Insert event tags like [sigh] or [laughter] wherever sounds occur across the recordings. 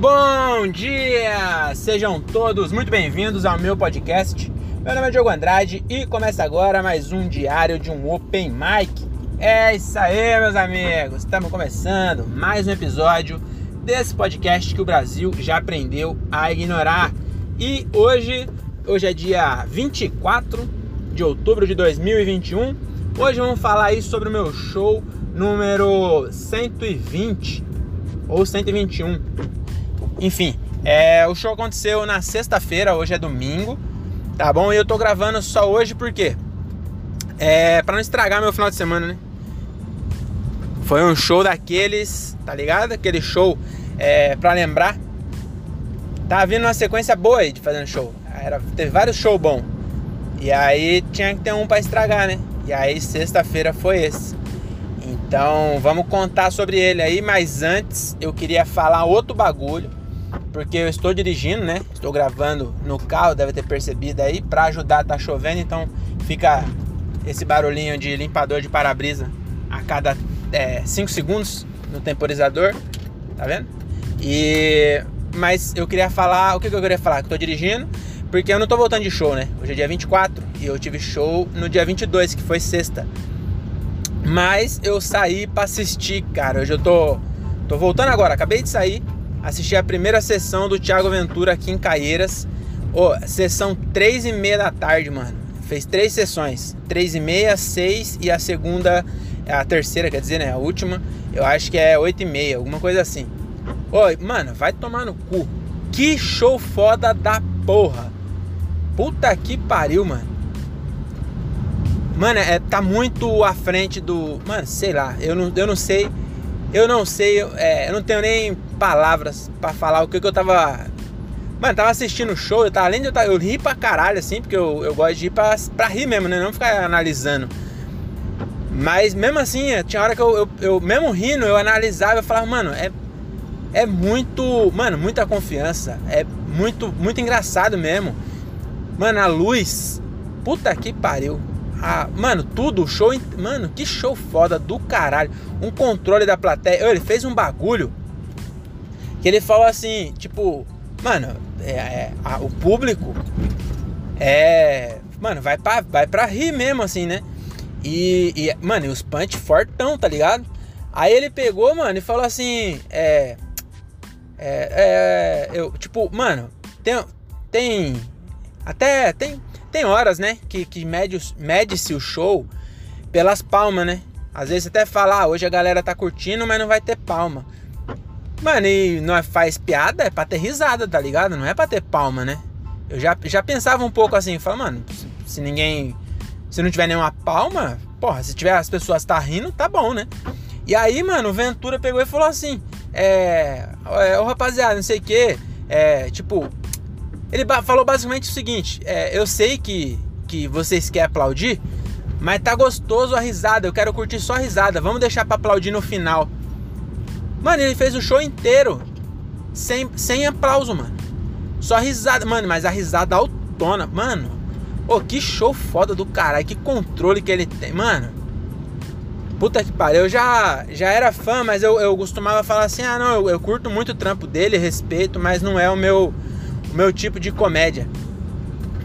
Bom dia! Sejam todos muito bem-vindos ao meu podcast. Meu nome é Diogo Andrade e começa agora mais um diário de um Open Mic. É isso aí, meus amigos! Estamos começando mais um episódio desse podcast que o Brasil já aprendeu a ignorar. E hoje, hoje é dia 24 de outubro de 2021. Hoje vamos falar aí sobre o meu show número 120 ou 121 enfim, é, o show aconteceu na sexta-feira, hoje é domingo, tá bom? E eu tô gravando só hoje porque é para não estragar meu final de semana, né? Foi um show daqueles, tá ligado? Aquele show é, para lembrar. Tá vindo uma sequência boa aí de fazendo show. Era, teve vários shows bons. E aí tinha que ter um para estragar, né? E aí sexta-feira foi esse. Então vamos contar sobre ele aí, mas antes eu queria falar outro bagulho porque eu estou dirigindo, né? Estou gravando no carro, deve ter percebido aí. Para ajudar, tá chovendo, então fica esse barulhinho de limpador de para-brisa a cada 5 é, segundos no temporizador, tá vendo? E mas eu queria falar, o que, que eu queria falar? Que eu tô dirigindo, porque eu não tô voltando de show, né? Hoje é dia 24 e eu tive show no dia 22, que foi sexta. Mas eu saí para assistir, cara. Hoje eu tô tô voltando agora, acabei de sair assisti a primeira sessão do Thiago Ventura aqui em Caieiras. Oh, sessão 3 e meia da tarde, mano. Fez três sessões. 3 e meia, 6 e a segunda, a terceira, quer dizer, né? A última, eu acho que é 8 e meia, alguma coisa assim. Oi, oh, mano, vai tomar no cu. Que show foda da porra. Puta que pariu, mano. Mano, é, tá muito à frente do. Mano, sei lá, eu não, eu não sei eu não sei, é, eu não tenho nem palavras para falar o que, que eu tava. Mano, tava assistindo o show, eu tava, além de eu, eu ri pra caralho, assim, porque eu, eu gosto de ir pra, pra rir mesmo, né? Não ficar analisando. Mas mesmo assim, é, tinha hora que eu, eu, eu, mesmo rindo, eu analisava, eu falava, mano, é, é muito, mano, muita confiança, é muito, muito engraçado mesmo. Mano, a luz, puta que pariu. Ah, mano, tudo, show. Mano, que show foda do caralho. Um controle da plateia. Ele fez um bagulho que ele falou assim: tipo, mano, é, é a, o público é. Mano, vai pra, vai pra rir mesmo, assim, né? E, e mano, e os punch fortão, tá ligado? Aí ele pegou, mano, e falou assim: é. É. é eu, tipo, mano, tem. Tem. Até. Tem tem horas, né, que, que mede-se mede o show pelas palmas, né? Às vezes até fala, ah, hoje a galera tá curtindo, mas não vai ter palma. Mano, e é, faz piada, é pra ter risada, tá ligado? Não é pra ter palma, né? Eu já, já pensava um pouco assim, fala, mano, se, se ninguém. Se não tiver nenhuma palma, porra, se tiver as pessoas tá rindo, tá bom, né? E aí, mano, o Ventura pegou e falou assim: É. é ô rapaziada, não sei o que. É, tipo, ele falou basicamente o seguinte: é, eu sei que, que vocês querem aplaudir, mas tá gostoso a risada. Eu quero curtir só a risada. Vamos deixar pra aplaudir no final. Mano, ele fez o show inteiro sem, sem aplauso, mano. Só risada. Mano, mas a risada autona. Mano, oh, que show foda do caralho. Que controle que ele tem. Mano, puta que pariu. Eu já, já era fã, mas eu, eu costumava falar assim: ah, não, eu, eu curto muito o trampo dele, respeito, mas não é o meu o meu tipo de comédia.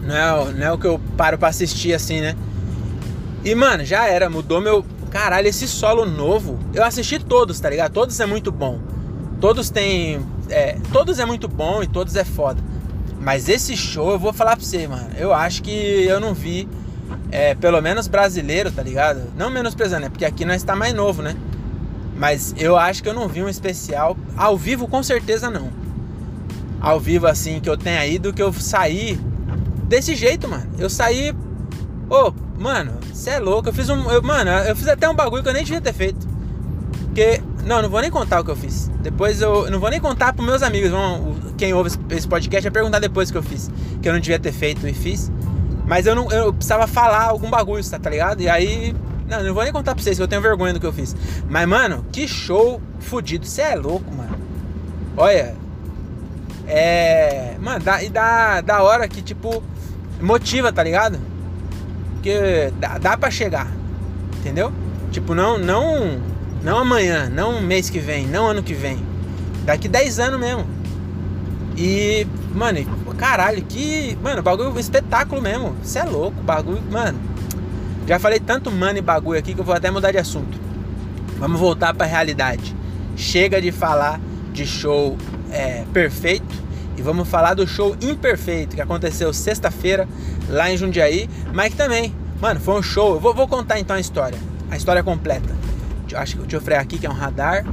Não é, não é o que eu paro pra assistir assim, né? E, mano, já era, mudou meu. Caralho, esse solo novo. Eu assisti todos, tá ligado? Todos é muito bom. Todos tem. É, todos é muito bom e todos é foda. Mas esse show, eu vou falar pra você, mano. Eu acho que eu não vi. É, pelo menos brasileiro, tá ligado? Não menosprezando, né? Porque aqui nós tá mais novo, né? Mas eu acho que eu não vi um especial. Ao vivo, com certeza não ao vivo assim que eu tenha ido que eu saí desse jeito, mano. Eu saí. Ô, oh, mano, você é louco. Eu fiz um. Eu, mano, eu fiz até um bagulho que eu nem devia ter feito. Porque. Não, não vou nem contar o que eu fiz. Depois eu. Não vou nem contar pros meus amigos. Vão, quem ouve esse podcast vai perguntar depois o que eu fiz. Que eu não devia ter feito e fiz. Mas eu não. Eu precisava falar algum bagulho, tá, tá ligado? E aí. Não, não vou nem contar pra vocês, que eu tenho vergonha do que eu fiz. Mas, mano, que show fudido. Você é louco, mano. Olha, é. Mano, dá, e dá, da hora que, tipo, motiva, tá ligado? Porque dá, dá pra chegar. Entendeu? Tipo, não, não, não amanhã, não mês que vem, não ano que vem. Daqui 10 anos mesmo. E, mano, caralho, que. Mano, bagulho espetáculo mesmo. Você é louco, bagulho. Mano, já falei tanto mano e bagulho aqui que eu vou até mudar de assunto. Vamos voltar pra realidade. Chega de falar de show é, perfeito e vamos falar do show imperfeito que aconteceu sexta-feira lá em Jundiaí, mas que também, mano, foi um show. Eu vou, vou contar então a história, a história completa. Acho que deixa eu frear aqui que é um radar.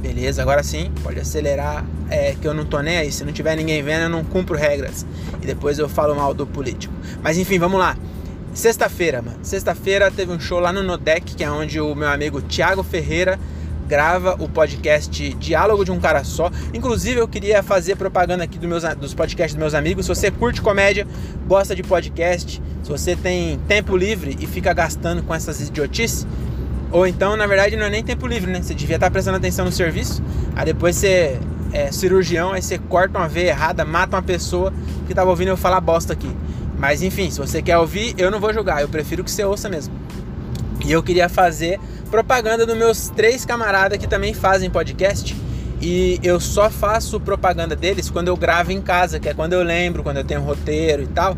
Beleza, agora sim, pode acelerar. É que eu não tô nem aí. Se não tiver ninguém vendo, eu não cumpro regras. E depois eu falo mal do político. Mas enfim, vamos lá. Sexta-feira, mano. Sexta-feira teve um show lá no Nodec, que é onde o meu amigo Thiago Ferreira grava o podcast Diálogo de um Cara Só. Inclusive, eu queria fazer propaganda aqui do meus, dos podcasts dos meus amigos. Se você curte comédia, gosta de podcast, se você tem tempo livre e fica gastando com essas idiotices, ou então, na verdade, não é nem tempo livre, né? Você devia estar prestando atenção no serviço, aí depois você é cirurgião, aí você corta uma veia errada, mata uma pessoa que estava ouvindo eu falar bosta aqui. Mas enfim, se você quer ouvir, eu não vou julgar, eu prefiro que você ouça mesmo. E eu queria fazer propaganda dos meus três camaradas que também fazem podcast. E eu só faço propaganda deles quando eu gravo em casa, que é quando eu lembro, quando eu tenho roteiro e tal.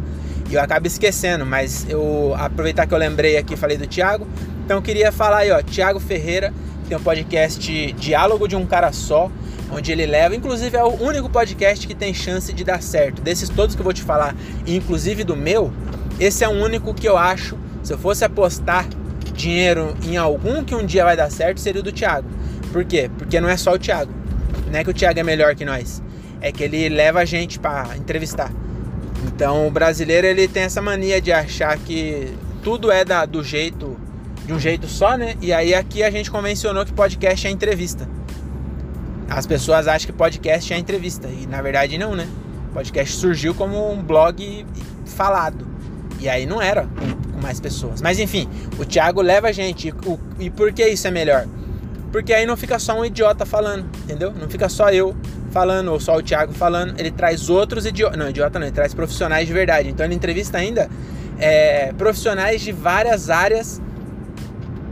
E eu acabo esquecendo, mas eu aproveitar que eu lembrei aqui, falei do Thiago. Então eu queria falar aí, ó, Thiago Ferreira, tem um podcast Diálogo de um Cara Só, onde ele leva, inclusive é o único podcast que tem chance de dar certo. Desses todos que eu vou te falar, inclusive do meu, esse é o único que eu acho, se eu fosse apostar dinheiro em algum que um dia vai dar certo, seria o do Thiago. Por quê? Porque não é só o Thiago. Não é que o Thiago é melhor que nós. É que ele leva a gente para entrevistar. Então o brasileiro ele tem essa mania de achar que tudo é da, do jeito de um jeito só, né? E aí aqui a gente convencionou que podcast é entrevista. As pessoas acham que podcast é entrevista e na verdade não, né? Podcast surgiu como um blog falado. E aí não era mais pessoas. Mas enfim, o Thiago leva a gente. E, o, e por que isso é melhor? Porque aí não fica só um idiota falando, entendeu? Não fica só eu falando ou só o Thiago falando. Ele traz outros idiotas. Não, idiota não, ele traz profissionais de verdade. Então ele entrevista ainda é, profissionais de várias áreas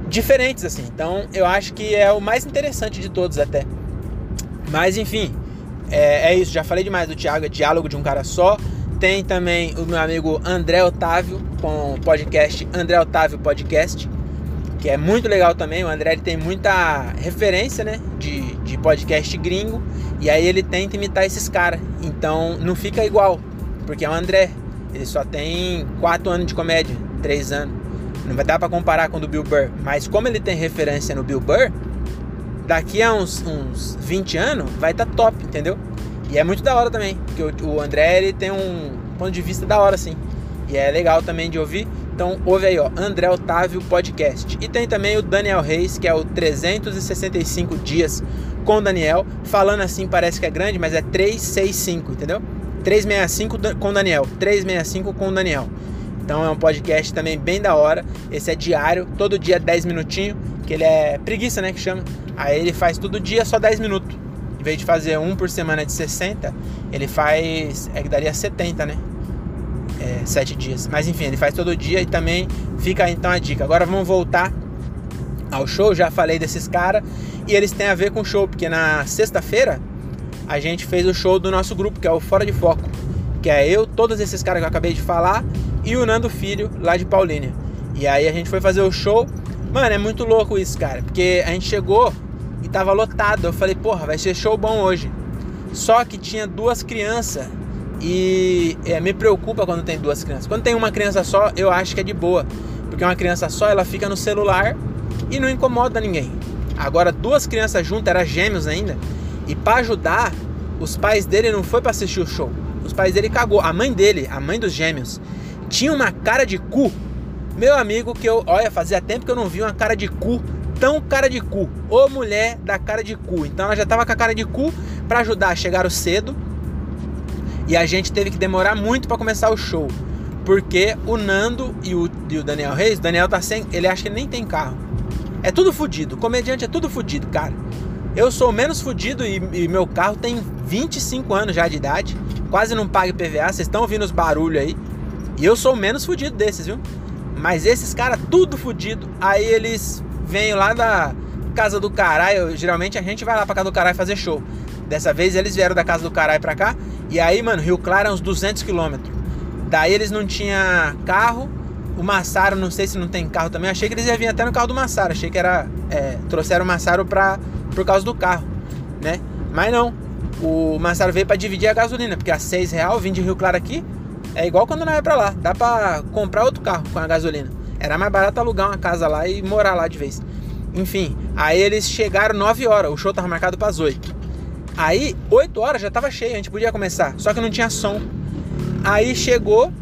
diferentes, assim. Então eu acho que é o mais interessante de todos até. Mas enfim, é, é isso. Já falei demais do Thiago, é diálogo de um cara só. Tem também o meu amigo André Otávio com o podcast André Otávio Podcast, que é muito legal também. O André tem muita referência, né, de, de podcast gringo, e aí ele tenta imitar esses caras. Então não fica igual, porque é o André. Ele só tem 4 anos de comédia, 3 anos. Não vai dar para comparar com o do Bill Burr, mas como ele tem referência no Bill Burr, daqui a uns, uns 20 anos vai estar tá top, entendeu? E é muito da hora também, porque o, André ele tem um ponto de vista da hora, assim. E é legal também de ouvir. Então ouve aí, ó, André Otávio Podcast. E tem também o Daniel Reis, que é o 365 dias com Daniel. Falando assim parece que é grande, mas é 365, entendeu? 365 com Daniel, 365 com Daniel. Então é um podcast também bem da hora. Esse é diário, todo dia 10 minutinhos, que ele é preguiça, né, que chama. Aí ele faz todo dia só 10 minutos em vez de fazer um por semana de 60, ele faz. É que daria 70, né? É, 7 dias. Mas enfim, ele faz todo dia e também fica então a dica. Agora vamos voltar ao show. Já falei desses caras e eles têm a ver com o show, porque na sexta-feira a gente fez o show do nosso grupo, que é o Fora de Foco. Que é eu, todos esses caras que eu acabei de falar e o Nando Filho lá de Paulínia. E aí a gente foi fazer o show. Mano, é muito louco isso, cara. Porque a gente chegou e tava lotado. Eu falei, porra, vai ser show bom hoje. Só que tinha duas crianças e é, me preocupa quando tem duas crianças. Quando tem uma criança só, eu acho que é de boa, porque uma criança só ela fica no celular e não incomoda ninguém. Agora duas crianças juntas, era gêmeos ainda, e para ajudar, os pais dele não foi para assistir o show. Os pais dele cagou. A mãe dele, a mãe dos gêmeos, tinha uma cara de cu. Meu amigo, que eu, olha, fazia tempo que eu não vi uma cara de cu tão cara de cu. Ô mulher da cara de cu. Então ela já tava com a cara de cu para ajudar. Chegaram cedo. E a gente teve que demorar muito para começar o show. Porque o Nando e o, e o Daniel Reis, o Daniel tá sem. Ele acha que nem tem carro. É tudo fudido. Comediante é tudo fudido, cara. Eu sou menos fudido e, e, meu carro tem 25 anos já de idade. Quase não paga PVA. Vocês estão ouvindo os barulhos aí. E eu sou menos fudido desses, viu? Mas esses caras, tudo fudido. Aí eles venho lá da casa do caralho. Geralmente a gente vai lá pra casa do caralho fazer show. Dessa vez eles vieram da casa do caralho pra cá. E aí, mano, Rio Claro é uns 200 quilômetros. Daí eles não tinham carro. O Massaro, não sei se não tem carro também. Achei que eles iam vir até no carro do Massaro. Achei que era. É, trouxeram o Massaro pra, por causa do carro, né? Mas não. O Massaro veio para dividir a gasolina, porque a 6 real vim de Rio Claro aqui. É igual quando nós vai pra lá. Dá pra comprar outro carro com a gasolina. Era mais barato alugar uma casa lá e morar lá de vez. Enfim, aí eles chegaram 9 horas. O show tava marcado para as 8. Aí, 8 horas já tava cheio, a gente podia começar. Só que não tinha som. Aí chegou,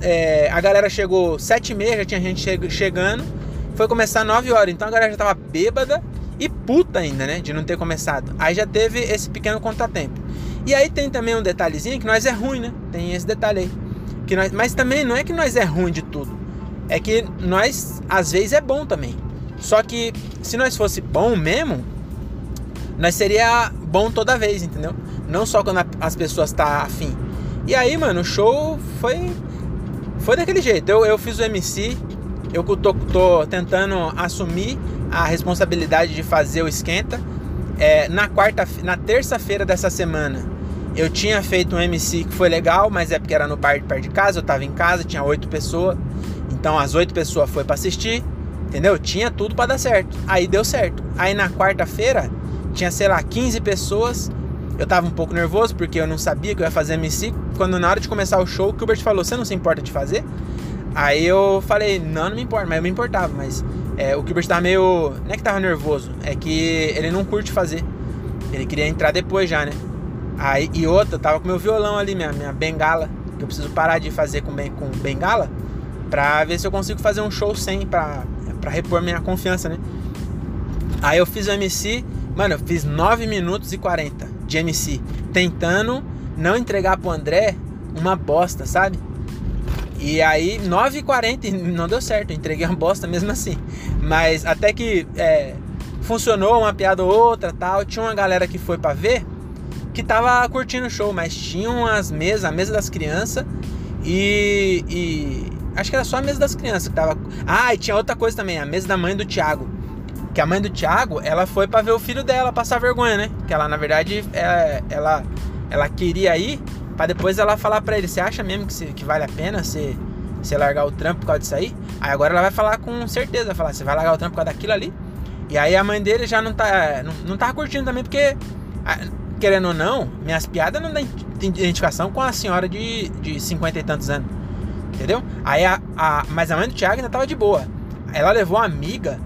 é, a galera chegou 7 e meia, já tinha gente chegando. Foi começar 9 horas, então a galera já tava bêbada e puta ainda, né? De não ter começado. Aí já teve esse pequeno contratempo. E aí tem também um detalhezinho que nós é ruim, né? Tem esse detalhe aí. Que nós, mas também não é que nós é ruim de tudo. É que nós, às vezes, é bom também. Só que se nós fosse bom mesmo, nós seria bom toda vez, entendeu? Não só quando as pessoas tá afim. E aí, mano, o show foi foi daquele jeito. Eu, eu fiz o MC, eu tô, tô tentando assumir a responsabilidade de fazer o esquenta. É, na quarta, na terça-feira dessa semana, eu tinha feito um MC que foi legal, mas é porque era no parque perto de casa, eu tava em casa, tinha oito pessoas. Então as oito pessoas foi para assistir, entendeu? Tinha tudo para dar certo. Aí deu certo. Aí na quarta-feira tinha, sei lá, 15 pessoas. Eu tava um pouco nervoso porque eu não sabia que eu ia fazer MC. Quando na hora de começar o show, o Gilbert falou: Você não se importa de fazer? Aí eu falei: Não, não me importa, mas eu me importava. Mas é, o Gilbert tava meio. Não é que tava nervoso, é que ele não curte fazer. Ele queria entrar depois já, né? Aí, e outra, tava com meu violão ali, minha, minha bengala. Que eu preciso parar de fazer com, com bengala. Pra ver se eu consigo fazer um show sem, pra, pra repor minha confiança, né? Aí eu fiz o MC Mano, eu fiz 9 minutos e 40 de MC, tentando não entregar pro André uma bosta, sabe? E aí, 9 e 40 não deu certo, eu entreguei uma bosta mesmo assim. Mas até que é, funcionou uma piada ou outra tal. Tinha uma galera que foi para ver que tava curtindo o show, mas tinha umas mesas, a mesa das crianças e, e, acho que era só a mesa das crianças que tava. Ah, e tinha outra coisa também, a mesa da mãe do Thiago. Que a mãe do Thiago, ela foi para ver o filho dela passar vergonha, né? Que ela, na verdade, é, ela, ela queria ir para depois ela falar para ele: Você acha mesmo que, que vale a pena você, você largar o trampo por causa disso aí? Aí agora ela vai falar com certeza: falar, Você vai largar o trampo por causa daquilo ali? E aí a mãe dele já não tá, não, não tá curtindo também, porque, querendo ou não, minhas piadas não têm identificação com a senhora de, de 50 e tantos anos. Entendeu? Aí a, a, mas a mãe do Thiago ainda tava de boa. Ela levou uma amiga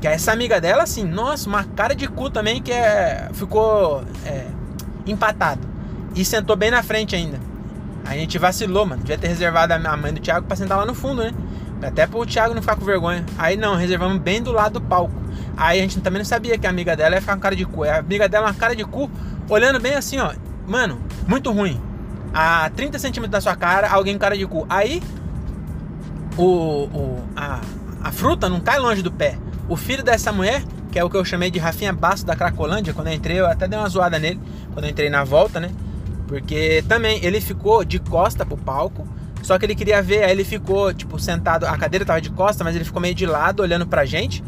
que essa amiga dela, assim, nossa, uma cara de cu também que é, ficou é, empatado. E sentou bem na frente ainda. A gente vacilou, mano. Devia ter reservado a mãe do Thiago pra sentar lá no fundo, né? Até pro Thiago não ficar com vergonha. Aí não, reservamos bem do lado do palco. Aí a gente também não sabia que a amiga dela ia ficar com cara de cu. A amiga dela, uma cara de cu, olhando bem assim, ó. Mano, muito ruim. A 30 centímetros da sua cara, alguém com cara de cu. Aí, o, o, a, a fruta não cai longe do pé. O filho dessa mulher, que é o que eu chamei de Rafinha Basso da Cracolândia, quando eu entrei, eu até dei uma zoada nele, quando eu entrei na volta, né? Porque também ele ficou de costa pro palco, só que ele queria ver, aí ele ficou, tipo, sentado, a cadeira tava de costa, mas ele ficou meio de lado, olhando pra gente,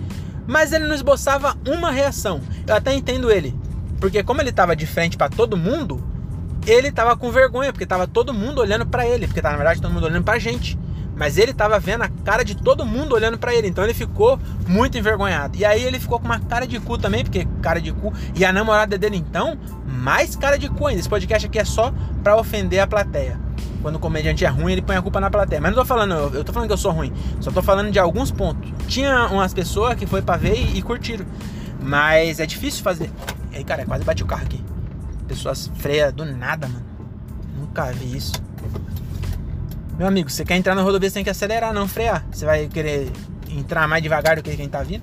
mas ele não esboçava uma reação. Eu até entendo ele, porque como ele tava de frente para todo mundo, ele tava com vergonha, porque tava todo mundo olhando para ele, porque tava, na verdade, todo mundo olhando pra gente. Mas ele tava vendo a cara de todo mundo olhando para ele, então ele ficou muito envergonhado. E aí ele ficou com uma cara de cu também, porque cara de cu. E a namorada dele então, mais cara de cu ainda. Esse podcast aqui é só para ofender a plateia. Quando o comediante é ruim, ele põe a culpa na plateia. Mas não tô falando, eu tô falando que eu sou ruim. Só tô falando de alguns pontos. Tinha umas pessoas que foi para ver e, e curtiram. Mas é difícil fazer. E aí, cara, quase bati o carro aqui. Pessoas freia do nada, mano. Nunca vi isso. Meu amigo, você quer entrar na rodovia, você tem que acelerar, não frear. Você vai querer entrar mais devagar do que quem tá vindo.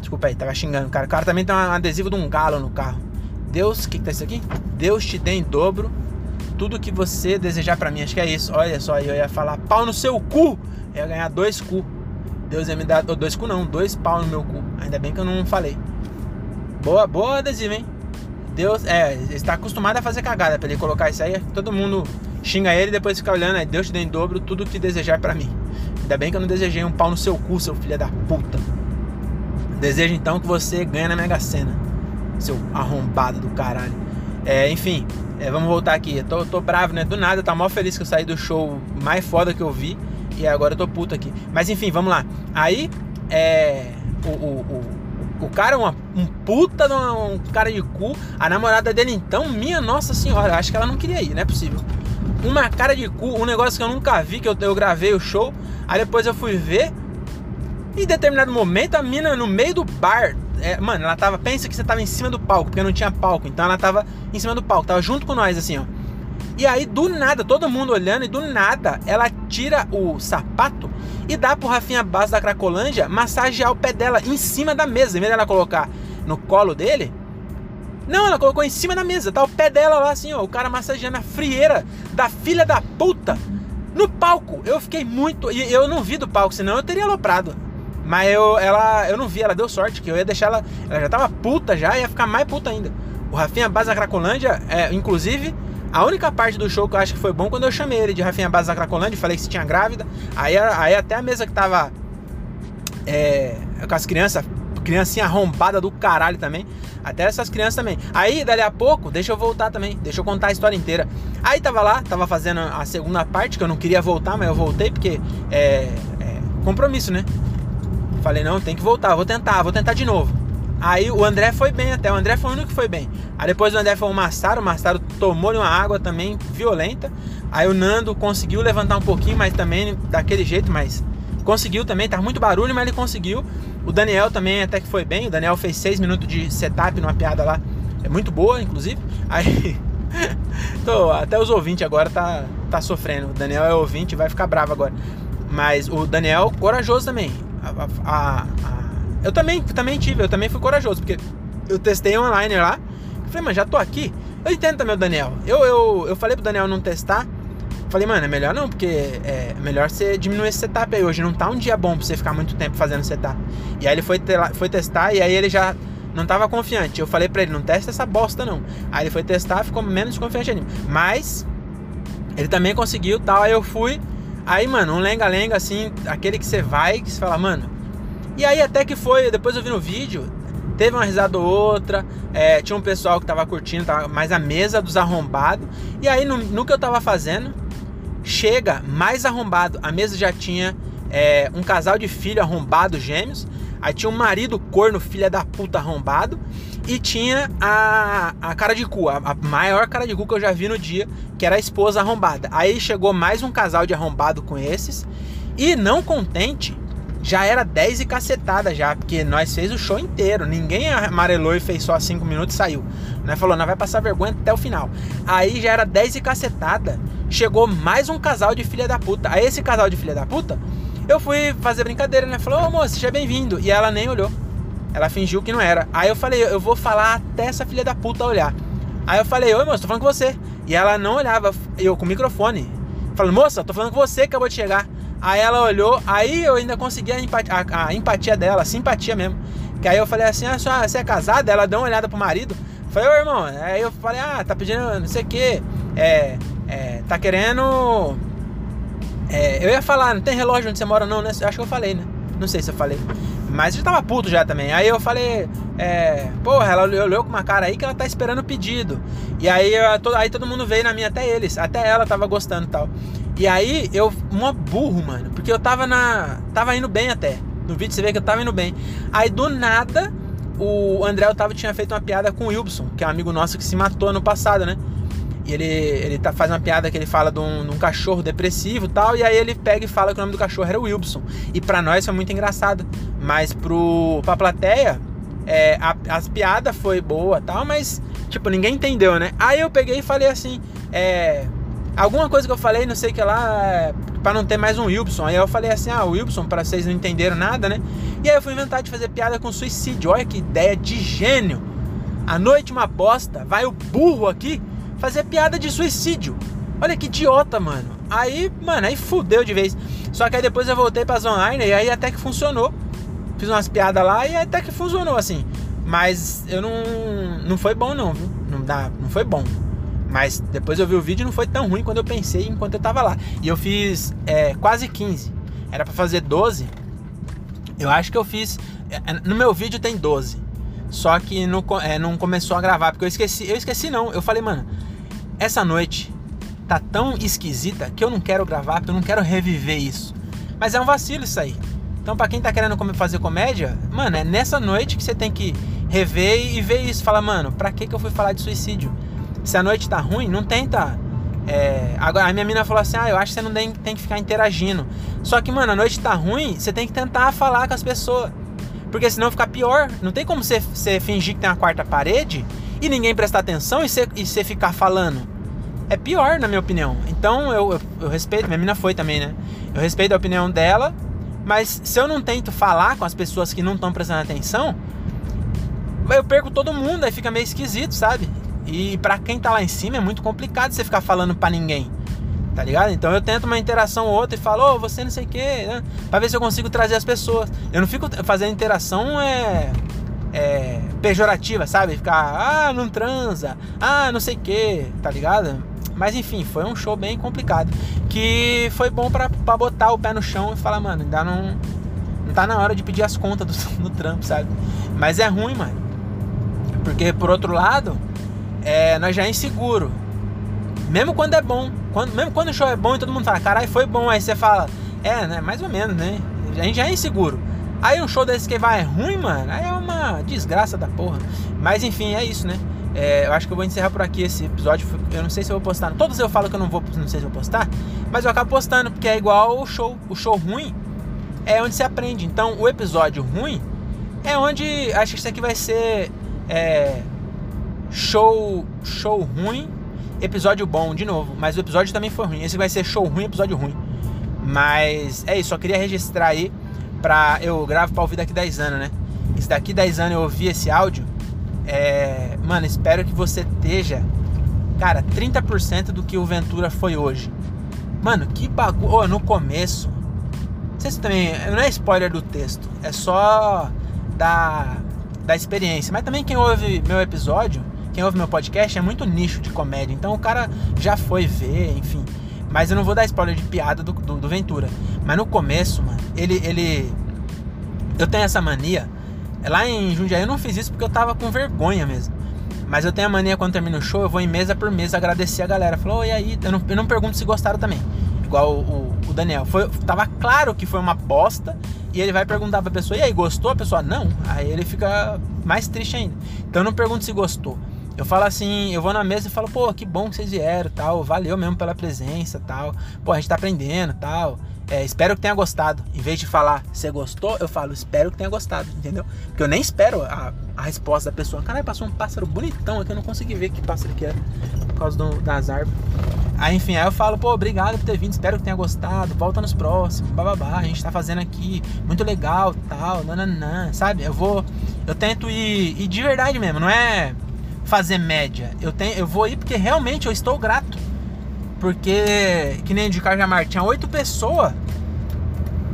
Desculpa aí, tava xingando o cara. O cara também tem um adesivo de um galo no carro. Deus, o que, que tá isso aqui? Deus te dê em dobro tudo que você desejar para mim. Acho que é isso. Olha só, eu ia falar pau no seu cu. Eu ia ganhar dois cu. Deus ia me dar. Dois cu não, dois pau no meu cu. Ainda bem que eu não falei. Boa, boa adesivo, hein? Deus, é, está acostumado a fazer cagada para ele colocar isso aí. Todo mundo xinga ele e depois fica olhando, aí Deus te dê em dobro tudo que desejar para mim. Ainda bem que eu não desejei um pau no seu cu, seu filho da puta. Desejo então que você ganhe na Mega Sena. seu arrombado do caralho. É, enfim, é, vamos voltar aqui. Eu tô, tô bravo, né? Do nada, tá mó feliz que eu saí do show mais foda que eu vi. E agora eu tô puto aqui. Mas enfim, vamos lá. Aí, é. O, o, o, o cara, uma, um puta, um cara de cu. A namorada dele, então, minha nossa senhora, acho que ela não queria ir, não é possível. Uma cara de cu, um negócio que eu nunca vi, que eu, eu gravei o show. Aí depois eu fui ver. E em determinado momento, a mina no meio do bar, é, mano, ela tava. Pensa que você tava em cima do palco, porque não tinha palco. Então ela tava em cima do palco, tava junto com nós, assim, ó. E aí, do nada, todo mundo olhando, e do nada, ela tira o sapato e dá pro Rafinha Base da Cracolândia massagear o pé dela em cima da mesa. Em vez dela colocar no colo dele, não, ela colocou em cima da mesa. Tá o pé dela lá, assim, ó. O cara massageando a frieira da filha da puta no palco. Eu fiquei muito. E eu não vi do palco, senão eu teria aloprado. Mas eu, ela, eu não vi, ela deu sorte, que eu ia deixar ela. Ela já tava puta já, ia ficar mais puta ainda. O Rafinha Baza Cracolândia, é, inclusive, a única parte do show que eu acho que foi bom quando eu chamei ele de Rafinha Baza Cracolândia falei que se tinha grávida. Aí, aí até a mesa que tava é, com as crianças, criancinha arrombada do caralho também. Até essas crianças também. Aí, dali a pouco, deixa eu voltar também. Deixa eu contar a história inteira. Aí tava lá, tava fazendo a segunda parte, que eu não queria voltar, mas eu voltei porque é, é compromisso, né? Falei, não, tem que voltar, vou tentar, vou tentar de novo. Aí o André foi bem até, o André foi o único que foi bem. Aí depois o André foi o Massaro, o Massaro tomou uma água também violenta. Aí o Nando conseguiu levantar um pouquinho, mas também daquele jeito, mas conseguiu também, tá muito barulho, mas ele conseguiu. O Daniel também até que foi bem, o Daniel fez 6 minutos de setup numa piada lá, é muito boa, inclusive. Aí, [laughs] tô, até os ouvintes agora tá, tá sofrendo. O Daniel é ouvinte, vai ficar bravo agora. Mas o Daniel, corajoso também a, a, a, eu também, também tive, eu também fui corajoso, porque eu testei online lá. Falei, mas já tô aqui. Eu entendo também o Daniel. Eu, eu, eu falei pro Daniel não testar. Falei, mano, é melhor não, porque é melhor você diminuir esse setup aí. Hoje não tá um dia bom pra você ficar muito tempo fazendo setup. E aí ele foi, foi testar e aí ele já não tava confiante. Eu falei pra ele, não testa essa bosta não. Aí ele foi testar, ficou menos confiante ainda. Mas ele também conseguiu tal. Aí eu fui, Aí, mano, um lenga-lenga assim, aquele que você vai, que você fala, mano. E aí até que foi, depois eu vi no vídeo, teve uma risada ou outra, é, tinha um pessoal que tava curtindo, tava mais a mesa dos arrombados. E aí no, no, que eu tava fazendo, chega mais arrombado. A mesa já tinha é, um casal de filho arrombado gêmeos. Aí tinha um marido corno, filha da puta arrombado. E tinha a, a cara de cu, a, a, maior cara de cu que eu já vi no dia, que era a esposa arrombada. Aí chegou mais um casal de arrombado com esses. E não contente, já era 10 e cacetada já, porque nós fez o show inteiro. Ninguém amarelou e fez só 5 minutos e saiu. Né? Falou, não vai passar vergonha até o final. Aí já era 10 e cacetada. Chegou mais um casal de filha da puta. Aí esse casal de filha da puta, eu fui fazer brincadeira, né? Falou, ô moça, seja bem-vindo. E ela nem olhou. Ela fingiu que não era. Aí eu falei, eu vou falar até essa filha da puta olhar. Aí eu falei, oi moça, tô falando com você. E ela não olhava, eu com o microfone. Falando, moça, tô falando com você acabou de chegar. Aí ela olhou, aí eu ainda consegui a empatia, a, a empatia dela, a simpatia mesmo. Que aí eu falei assim, ah, você é casada? Ela deu uma olhada pro marido. Falei, ô irmão, aí eu falei, ah, tá pedindo não sei o que. É, é, tá querendo. É, eu ia falar, não tem relógio onde você mora, não, né? Acho que eu falei, né? Não sei se eu falei. Mas eu tava puto já também. Aí eu falei, é, porra, ela olhou com uma cara aí que ela tá esperando o pedido. E aí, eu, aí todo mundo veio na minha, até eles, até ela tava gostando e tal. E aí eu, um burro, mano, porque eu tava na. Tava indo bem até. No vídeo você vê que eu tava indo bem. Aí do nada, o André Otávio tinha feito uma piada com o Wilson, que é um amigo nosso que se matou no passado, né? E ele, ele tá, faz uma piada que ele fala de um, de um cachorro depressivo e tal. E aí ele pega e fala que o nome do cachorro era Wilson. E para nós foi muito engraçado. Mas pro, pra plateia, é, a, as piadas foi boa tal, mas, tipo, ninguém entendeu, né? Aí eu peguei e falei assim, é, alguma coisa que eu falei, não sei que lá, é, para não ter mais um Wilson. Aí eu falei assim, ah, Wilson, para vocês não entenderam nada, né? E aí eu fui inventar de fazer piada com suicídio. Olha que ideia de gênio. A noite uma bosta, vai o burro aqui fazer piada de suicídio. Olha que idiota, mano. Aí, mano, aí fudeu de vez. Só que aí depois eu voltei para online e aí até que funcionou. Fiz umas piadas lá e até que funcionou assim. Mas eu não não foi bom não, viu? Não dá, não foi bom. Mas depois eu vi o vídeo e não foi tão ruim quando eu pensei enquanto eu tava lá. E eu fiz é, quase 15. Era para fazer 12. Eu acho que eu fiz. É, no meu vídeo tem 12. Só que não, é, não começou a gravar, porque eu esqueci. Eu esqueci não. Eu falei, mano, essa noite tá tão esquisita que eu não quero gravar, porque eu não quero reviver isso. Mas é um vacilo isso aí. Então, para quem tá querendo fazer comédia, mano, é nessa noite que você tem que rever e ver isso. Fala, mano, pra que, que eu fui falar de suicídio? Se a noite tá ruim, não tenta. É... Agora, a minha mina falou assim: ah, eu acho que você não tem, que ficar interagindo. Só que, mano, a noite tá ruim, você tem que tentar falar com as pessoas. Porque senão fica pior. Não tem como você, você fingir que tem uma quarta parede e ninguém prestar atenção e você, e você ficar falando. É pior, na minha opinião. Então eu, eu, eu respeito, minha mina foi também, né? Eu respeito a opinião dela, mas se eu não tento falar com as pessoas que não estão prestando atenção, eu perco todo mundo, aí fica meio esquisito, sabe? E para quem tá lá em cima é muito complicado você ficar falando para ninguém tá ligado? Então eu tento uma interação ou outra e falo, ô, oh, você não sei o que, né? Pra ver se eu consigo trazer as pessoas. Eu não fico fazendo interação é, é pejorativa, sabe? Ficar, ah, não transa, ah, não sei o que, tá ligado? Mas enfim, foi um show bem complicado. Que foi bom pra botar o pé no chão e falar, mano, ainda não. Não tá na hora de pedir as contas do, [laughs] do trampo, sabe? Mas é ruim, mano. Porque por outro lado, é, nós já é inseguro. Mesmo quando é bom. Quando, mesmo quando o show é bom e todo mundo fala, caralho, foi bom. Aí você fala, é, né? Mais ou menos, né? A gente já é inseguro. Aí um show desse que vai é ruim, mano, aí é uma desgraça da porra. Mas enfim, é isso, né? É, eu acho que eu vou encerrar por aqui esse episódio. Eu não sei se eu vou postar. Todos eu falo que eu não vou, não sei se eu vou postar, mas eu acabo postando porque é igual o show. O show ruim é onde se aprende. Então, o episódio ruim é onde acho que isso aqui vai ser é, show show ruim episódio bom de novo, mas o episódio também foi ruim. Esse vai ser show ruim, episódio ruim. Mas é isso, só queria registrar aí pra. Eu gravo pra ouvir daqui 10 anos, né? Se daqui 10 anos eu ouvir esse áudio, é. Mano, espero que você esteja, cara, 30% do que o Ventura foi hoje. Mano, que bagulho. Oh, no começo. Não sei se também. Não é spoiler do texto, é só da, da experiência. Mas também quem ouve meu episódio quem ouve meu podcast é muito nicho de comédia, então o cara já foi ver, enfim. Mas eu não vou dar spoiler de piada do, do, do Ventura. Mas no começo, mano, ele, ele. Eu tenho essa mania. Lá em Jundiaí eu não fiz isso porque eu tava com vergonha mesmo. Mas eu tenho a mania quando termina o show, eu vou em mesa por mesa agradecer a galera. Falou, e aí? Eu não, eu não pergunto se gostaram também. Igual o, o, o, Daniel. Foi, tava claro que foi uma bosta. E ele vai perguntar pra pessoa, e aí, gostou? A pessoa, não. Aí ele fica mais triste ainda. Então eu não pergunto se gostou. Eu falo assim, eu vou na mesa e falo, pô, que bom que vocês vieram, tal, valeu mesmo pela presença, tal. Pô, a gente tá aprendendo, tal. É, espero que tenha gostado. Em vez de falar, você gostou, eu falo, espero que tenha gostado, entendeu? Porque eu nem espero a, a resposta da pessoa. Caralho, passou um pássaro bonitão aqui, eu não consegui ver que pássaro que era por causa do, das árvores. Aí, enfim, aí eu falo, pô, obrigado por ter vindo, espero que tenha gostado, volta nos próximos, bababá, a gente tá fazendo aqui, muito legal, tal, nananã, sabe? Eu vou, eu tento ir, ir de verdade mesmo, não é fazer média. Eu, tenho, eu vou ir porque realmente eu estou grato. Porque, que nem de Cajamar, tinha oito pessoas.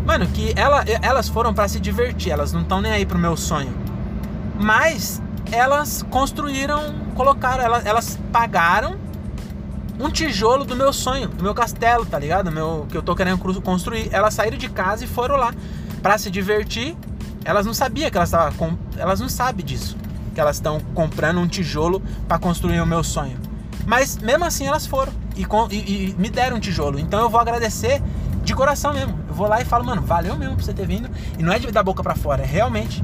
Mano, que ela, elas foram para se divertir, elas não estão nem aí pro meu sonho. Mas elas construíram, colocaram, elas, elas pagaram um tijolo do meu sonho, do meu castelo, tá ligado? Meu, que eu tô querendo construir. Elas saíram de casa e foram lá para se divertir. Elas não sabiam que elas estavam. Elas não sabem disso que elas estão comprando um tijolo para construir o meu sonho. Mas mesmo assim elas foram e, e, e, me deram um tijolo. Então eu vou agradecer de coração mesmo. Eu vou lá e falo, mano, valeu mesmo por você ter vindo. E não é de dar boca para fora, é realmente.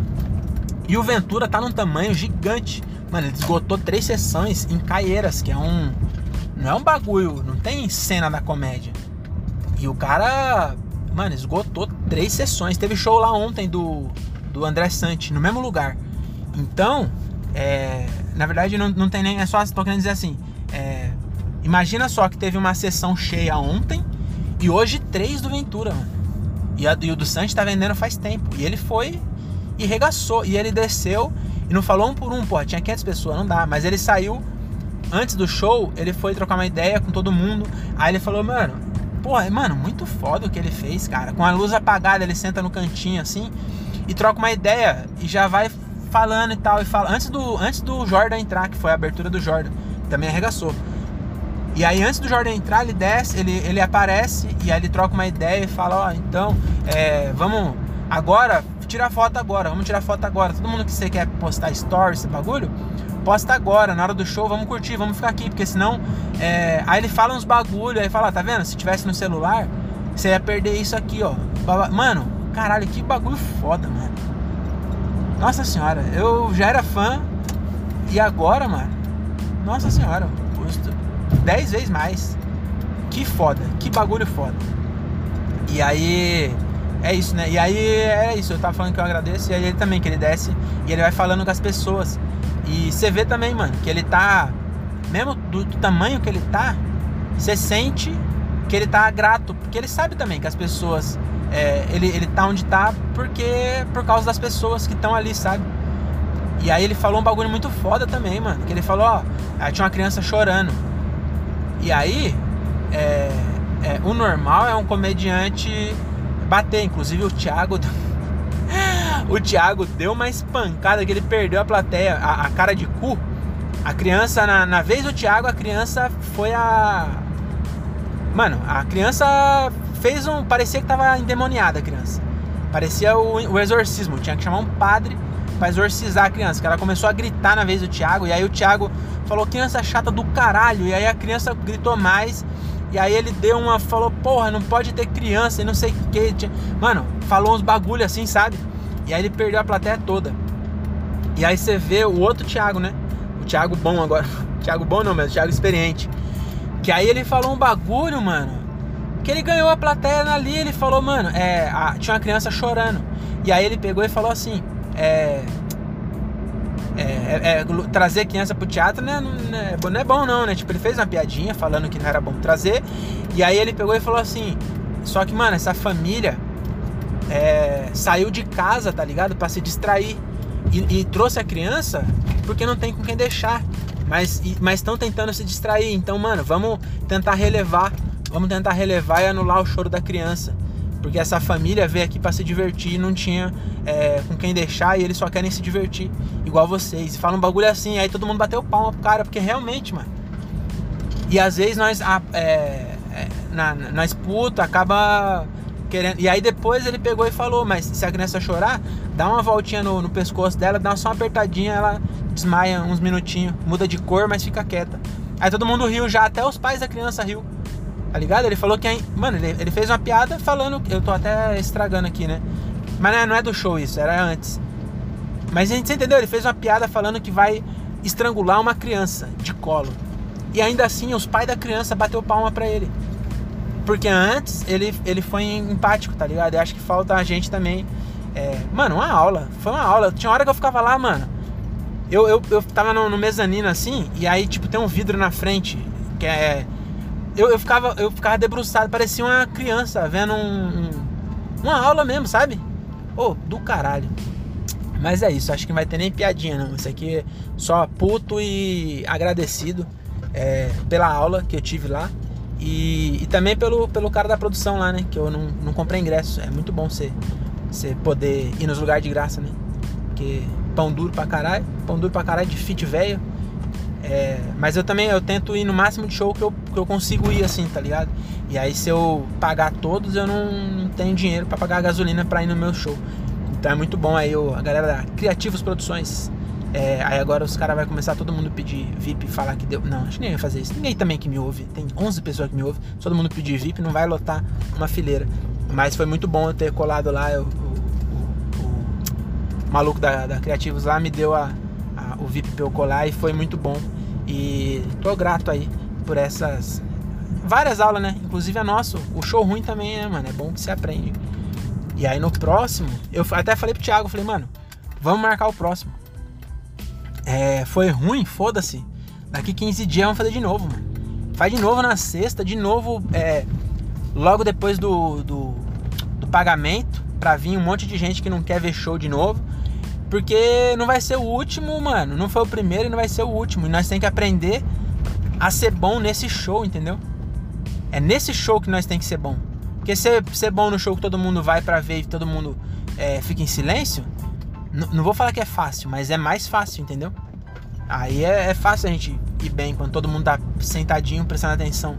E o Ventura tá num tamanho gigante. Mano, ele esgotou três sessões em Caieiras, que é um. Não é um bagulho, não tem cena da comédia. E o cara, mano, esgotou três sessões. Teve show lá ontem do, do André Sante, no mesmo lugar. Então, é, na verdade não, não tem nem. É só. Tô querendo dizer assim. É, imagina só que teve uma sessão cheia ontem e hoje três do Ventura, mano. E, a, e o do Santos tá vendendo faz tempo. E ele foi e regaçou. E ele desceu e não falou um por um, pô, tinha 500 pessoas, não dá. Mas ele saiu antes do show, ele foi trocar uma ideia com todo mundo. Aí ele falou, mano, pô, mano, muito foda o que ele fez, cara. Com a luz apagada, ele senta no cantinho assim e troca uma ideia e já vai falando e tal. E fala, antes, do, antes do Jordan entrar, que foi a abertura do Jordan, também arregaçou. E aí antes do Jordan entrar, ele desce, ele, ele aparece e aí ele troca uma ideia e fala, ó, oh, então, é, vamos agora, tira foto agora, vamos tirar foto agora. Todo mundo que você quer postar stories, esse bagulho, posta agora, na hora do show, vamos curtir, vamos ficar aqui, porque senão. É... Aí ele fala uns bagulho, aí fala, tá vendo? Se tivesse no celular, você ia perder isso aqui, ó. Mano, caralho, que bagulho foda, mano. Nossa senhora, eu já era fã e agora, mano, nossa senhora, custo 10 vezes mais. Que foda, que bagulho foda. E aí, é isso, né? E aí é isso, eu tava falando que eu agradeço, e aí ele também, que ele desce e ele vai falando com as pessoas. E você vê também, mano, que ele tá, mesmo do, do tamanho que ele tá, você sente que ele tá grato, porque ele sabe também que as pessoas, é, ele, ele tá onde tá porque por causa das pessoas que estão ali, sabe? E aí ele falou um bagulho muito foda também, mano. Que ele falou, ó, aí tinha uma criança chorando. E aí, é, é, o normal é um comediante bater. Inclusive o Thiago. [laughs] o Thiago deu uma espancada que ele perdeu a plateia, a, a cara de cu. A criança, na, na vez do Thiago, a criança foi a. Mano, a criança fez um. Parecia que tava endemoniada a criança. Parecia o, o exorcismo. Tinha que chamar um padre para exorcizar a criança. Que ela começou a gritar na vez do Thiago. E aí o Thiago falou: criança chata do caralho. E aí a criança gritou mais. E aí ele deu uma. Falou: porra, não pode ter criança e não sei o que. Mano, falou uns bagulho assim, sabe? E aí ele perdeu a plateia toda. E aí você vê o outro Thiago, né? O Thiago bom agora. [laughs] Thiago bom não, mas o Thiago experiente. Que aí ele falou um bagulho, mano. Que ele ganhou a plateia ali. Ele falou, mano, é, a, tinha uma criança chorando. E aí ele pegou e falou assim: é, é, é, é, trazer criança pro teatro né, não, é, não é bom não, né? Tipo, ele fez uma piadinha falando que não era bom trazer. E aí ele pegou e falou assim: Só que, mano, essa família é, saiu de casa, tá ligado? para se distrair. E, e, trouxe a criança porque não tem com quem deixar. Mas estão tentando se distrair. Então, mano, vamos tentar relevar. Vamos tentar relevar e anular o choro da criança. Porque essa família veio aqui para se divertir e não tinha é, com quem deixar e eles só querem se divertir, igual vocês. Fala um bagulho assim, aí todo mundo bateu palma pro cara, porque realmente, mano. E às vezes nós, é, é, na, nós acaba querendo. E aí depois ele pegou e falou: Mas se a criança chorar, dá uma voltinha no, no pescoço dela, dá só uma apertadinha, ela desmaia uns minutinhos, muda de cor, mas fica quieta. Aí todo mundo riu já, até os pais da criança riu. Tá ligado? Ele falou que. É, mano, ele, ele fez uma piada falando. Eu tô até estragando aqui, né? Mas não é, não é do show isso, era antes. Mas a gente entendeu? Ele fez uma piada falando que vai estrangular uma criança de colo. E ainda assim, os pais da criança bateu palma pra ele. Porque antes ele, ele foi empático, tá ligado? Eu acho que falta a gente também. É, mano, uma aula. Foi uma aula. Tinha hora que eu ficava lá, mano. Eu, eu, eu tava no, no mezanino assim, e aí, tipo, tem um vidro na frente, que é eu, eu, ficava, eu ficava debruçado, parecia uma criança vendo um, um, uma aula mesmo, sabe? Ô, oh, do caralho. Mas é isso, acho que não vai ter nem piadinha não. Isso aqui é só puto e agradecido é, pela aula que eu tive lá. E, e, também pelo, pelo cara da produção lá, né? Que eu não, não comprei ingresso. É muito bom você, você poder ir nos lugares de graça, né? Porque pão duro pra caralho, pão duro pra caralho de fit velho. É, mas eu também eu tento ir no máximo de show que eu, que eu consigo ir assim, tá ligado? E aí se eu pagar todos, eu não, tenho dinheiro para pagar a gasolina para ir no meu show. Então é muito bom aí o, a galera da Criativos Produções. É, aí agora os caras vão começar todo mundo pedir VIP e falar que deu. Não, acho que nem ia fazer isso. Ninguém também que me ouve. Tem 11 pessoas que me ouvem. Todo mundo pedir VIP não vai lotar uma fileira. Mas foi muito bom eu ter colado lá. Eu, o, o, o, maluco da, da Criativos lá me deu a, o VIP pra eu colar e foi muito bom. E tô grato aí por essas várias aulas, né? Inclusive a nossa. O show ruim também é, mano. É bom que se aprende. E aí no próximo, eu até falei pro Thiago, falei, mano, vamos marcar o próximo. É, foi ruim, foda-se. Daqui 15 dias vamos fazer de novo, mano. Faz de novo na sexta, de novo, é, logo depois do, do, do pagamento, pra vir um monte de gente que não quer ver show de novo. Porque não vai ser o último, mano. Não foi o primeiro e não vai ser o último. E nós temos que aprender a ser bom nesse show, entendeu? É nesse show que nós temos que ser bom. Porque ser, ser bom no show que todo mundo vai para ver e todo mundo é, fica em silêncio, não vou falar que é fácil, mas é mais fácil, entendeu? Aí é, é, fácil a gente ir bem quando todo mundo tá sentadinho, prestando atenção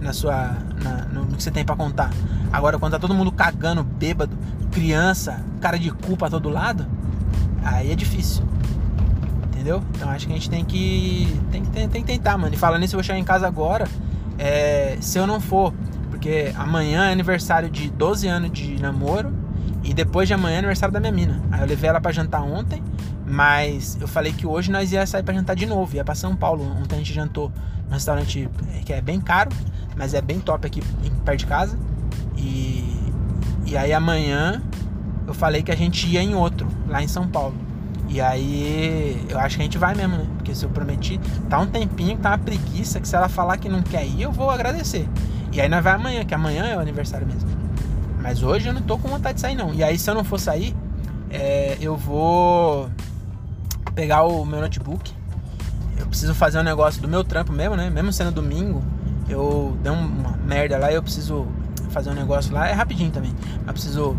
na sua, na, no, que você tem para contar. Agora, quando tá todo mundo cagando, bêbado, criança, cara de culpa a todo lado, aí é difícil. Entendeu? Então acho que a gente tem que. Tem que, tem, tem que tentar, mano. E falando nisso, eu vou chegar em casa agora. É, se eu não for, porque amanhã é aniversário de 12 anos de namoro. E depois de amanhã é aniversário da minha mina. Aí eu levei ela para jantar ontem. Mas eu falei que hoje nós ia sair para jantar de novo. Ia pra São Paulo. Ontem a gente jantou num restaurante que é bem caro. Mas é bem top aqui perto de casa. E, e aí amanhã eu falei que a gente ia em outro, lá em São Paulo. E aí eu acho que a gente vai mesmo, né? Porque se eu prometi, tá um tempinho, tá uma preguiça, que se ela falar que não quer ir, eu vou agradecer. E aí nós vai amanhã, que amanhã é o aniversário mesmo. Mas hoje eu não tô com vontade de sair não. E aí se eu não for sair, é, eu vou pegar o meu notebook. Eu preciso fazer um negócio do meu trampo mesmo, né? Mesmo sendo domingo, eu dei uma merda lá e eu preciso fazer um negócio lá. É rapidinho também. Eu preciso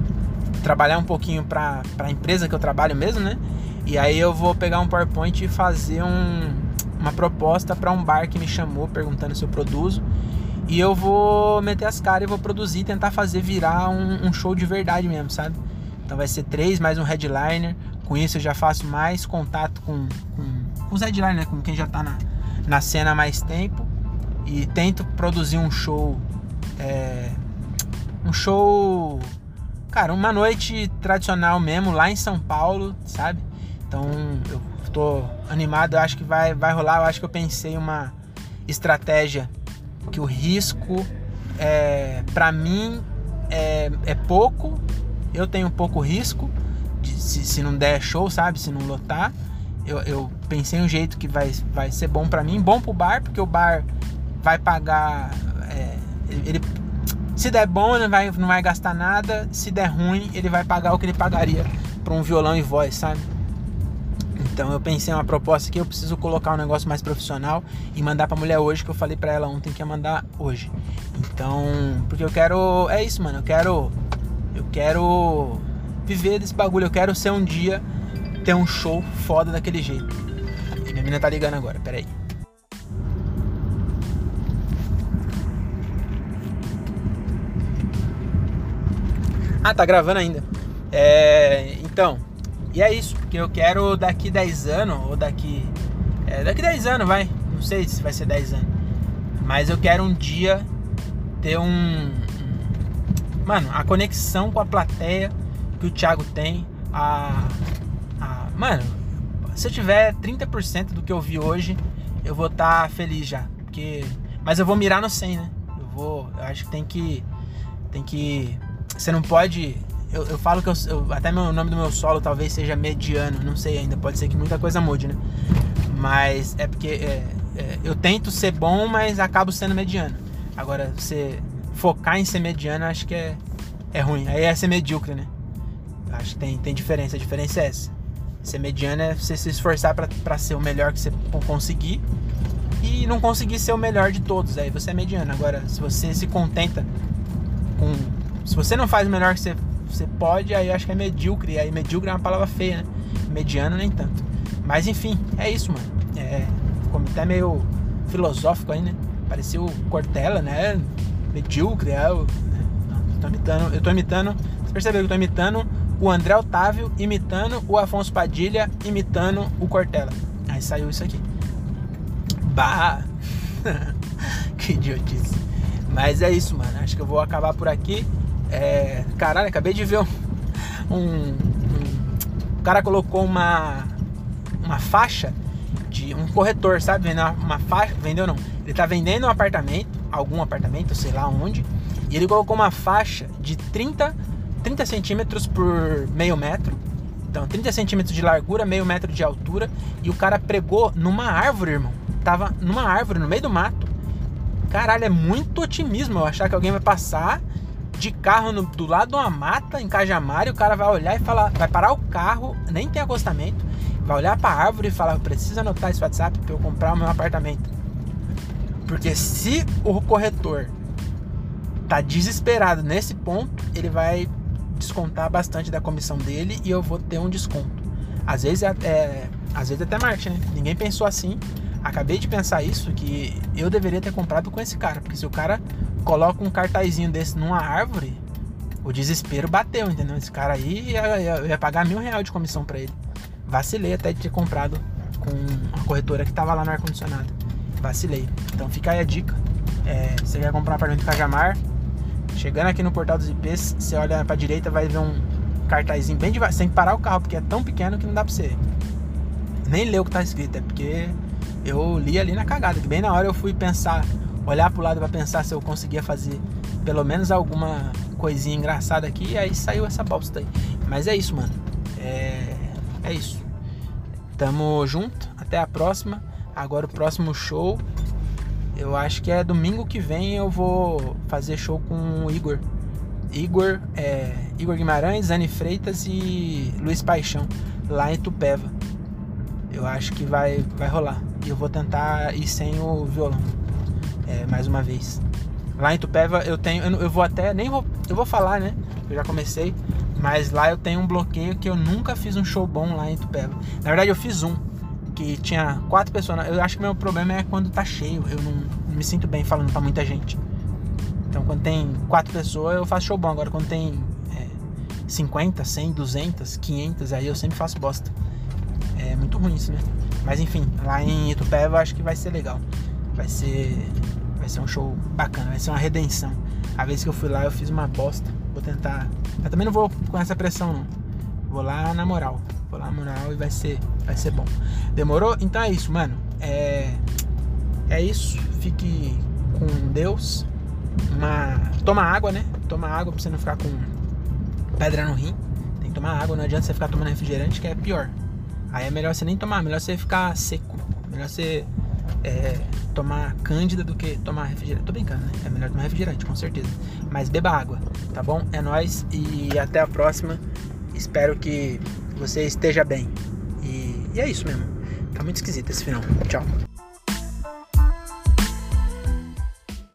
trabalhar um pouquinho pra, pra empresa que eu trabalho mesmo, né? E aí eu vou pegar um PowerPoint e fazer um, uma proposta para um bar que me chamou perguntando se eu produzo. E eu vou meter as caras e vou produzir, tentar fazer virar um, um, show de verdade mesmo, sabe? Então vai ser três mais um headliner. Com isso eu já faço mais contato com, com, com os headliners, né? com quem já tá na, na cena há mais tempo. E tento produzir um show. É, um show. Cara, uma noite tradicional mesmo, lá em São Paulo, sabe? Então eu tô animado, eu acho que vai, vai rolar. Eu acho que eu pensei uma estratégia que o risco é, para mim é, é pouco. Eu tenho pouco risco de, se, se não der show, sabe? Se não lotar. Eu, eu pensei um jeito que vai, vai ser bom para mim, bom pro bar, porque o bar vai pagar. É, ele, se der bom, ele não vai, não vai gastar nada. Se der ruim, ele vai pagar o que ele pagaria para um violão e voz, sabe? Então eu pensei uma proposta que eu preciso colocar um negócio mais profissional e mandar pra mulher hoje, que eu falei pra ela ontem que ia mandar hoje. Então, porque eu quero. É isso, mano. Eu quero. Eu quero viver desse bagulho. Eu quero ser um dia ter um show foda daquele jeito. E minha menina tá ligando agora, peraí. Ah, tá gravando ainda. É, então, e é isso, que eu quero daqui 10 anos, ou daqui. É, daqui 10 anos, vai. Não sei se vai ser 10 anos. Mas eu quero um dia ter um. Mano, a conexão com a plateia que o Thiago tem. A. a mano, se eu tiver 30% do que eu vi hoje, eu vou estar tá feliz já. Porque. Mas eu vou mirar no 100, né? Eu vou. Eu acho que tem que. Tem que. Você não pode eu, eu falo que eu, eu, até meu nome do meu solo talvez seja mediano, não sei ainda, pode ser que muita coisa mude, né? Mas é porque é, é, eu tento ser bom, mas acabo sendo mediano. Agora, você focar em ser mediano, acho que é, é ruim. Aí é ser medíocre, né? Acho que tem, tem diferença. A diferença é essa. Ser mediano é você se esforçar para ser o melhor que você conseguir e não conseguir ser o melhor de todos. Aí você é mediano. Agora, se você se contenta com. Se você não faz o melhor que você você pode, aí acho que é medíocre. Aí medíocre é uma palavra feia, né? Mediano nem tanto. Mas enfim, é isso, mano. É, ficou até meio filosófico aí, né? Parecia o Cortella, né? Medíocre, é. Né? Não, tô imitando, eu tô imitando. Você percebeu que eu tô imitando o André Otávio, imitando o Afonso Padilha, imitando o Cortella. Aí saiu isso aqui. Bah! [laughs] que idiotice. Mas é isso, mano. Acho que eu vou acabar por aqui. É, caralho, acabei de ver um, um, um, cara colocou uma. Uma faixa de um corretor, sabe? Vendeu uma faixa. Vendeu não. Ele tá vendendo um apartamento, algum apartamento, sei lá onde. E ele colocou uma faixa de 30, 30 centímetros por meio metro. Então, 30 centímetros de largura, meio metro de altura. E o cara pregou numa árvore, irmão. Tava numa árvore, no meio do mato. Caralho, é muito otimismo eu achar que alguém vai passar de carro no, do lado de uma mata em Cajamar e o cara vai olhar e falar, vai parar o carro, nem tem acostamento, vai olhar para a árvore e falar, preciso anotar esse WhatsApp para eu comprar o meu apartamento. Porque se o corretor tá desesperado nesse ponto, ele vai descontar bastante da comissão dele e eu vou ter um desconto. Às vezes é, é às vezes é até marketing, né? Ninguém pensou assim. Acabei de pensar isso que eu deveria ter comprado com esse cara, porque se o cara coloca um cartazinho desse numa árvore, o desespero bateu, entendeu? Esse cara aí ia, ia, ia pagar mil reais de comissão para ele. Vacilei até de ter comprado com a corretora que tava lá no ar-condicionado. Vacilei. Então fica aí a dica. É, você quer comprar um apartamento em Cajamar, chegando aqui no portal dos IPs, você olha pra direita, vai ver um cartazinho bem devagar. Que parar o carro, porque é tão pequeno que não dá pra você nem ler o que tá escrito. É porque eu li ali na cagada, que bem na hora eu fui pensar, olhar pro lado para pensar se eu conseguia fazer pelo menos alguma coisinha engraçada aqui, e aí saiu essa bosta aí. Mas é isso, mano. É, é isso. Tamo junto, até a próxima. Agora o próximo show, eu acho que é domingo que vem eu vou fazer show com o Igor. Igor, é, Igor Guimarães, Zane Freitas e Luiz Paixão, lá em Tupéva. Eu acho que vai, vai rolar. E eu vou tentar ir sem o violão. É, mais uma vez. Lá em Tupéva eu tenho. Eu, eu vou até. Nem vou. Eu vou falar, né? Eu já comecei. Mas lá eu tenho um bloqueio que eu nunca fiz um show bom lá em Tupéva. Na verdade eu fiz um. Que tinha quatro pessoas. Eu acho que meu problema é quando tá cheio. Eu não, não me sinto bem falando pra muita gente. Então quando tem quatro pessoas eu faço show bom. Agora quando tem é, 50, 100, 200, 500, aí eu sempre faço bosta. É muito ruim isso, né? Mas enfim, lá em Itupeva eu acho que vai ser legal. Vai ser. Vai ser um show bacana, vai ser uma redenção. A vez que eu fui lá eu fiz uma bosta. Vou tentar. Eu também não vou com essa pressão não. Vou lá na moral. Vou lá na moral e vai ser. Vai ser bom. Demorou? Então é isso, mano. É. É isso. Fique com Deus. Uma. Toma água, né? Toma água pra você não ficar com pedra no rim. Tem que tomar água, não adianta você ficar tomando refrigerante, que é pior. Aí é melhor você nem tomar, melhor você ficar seco. Melhor você é, tomar cândida do que tomar refrigerante. Tô brincando, né? É melhor tomar refrigerante, com certeza. Mas beba água, tá bom? É nóis e até a próxima. Espero que você esteja bem. E, e é isso mesmo. Tá muito esquisito esse final. Tchau.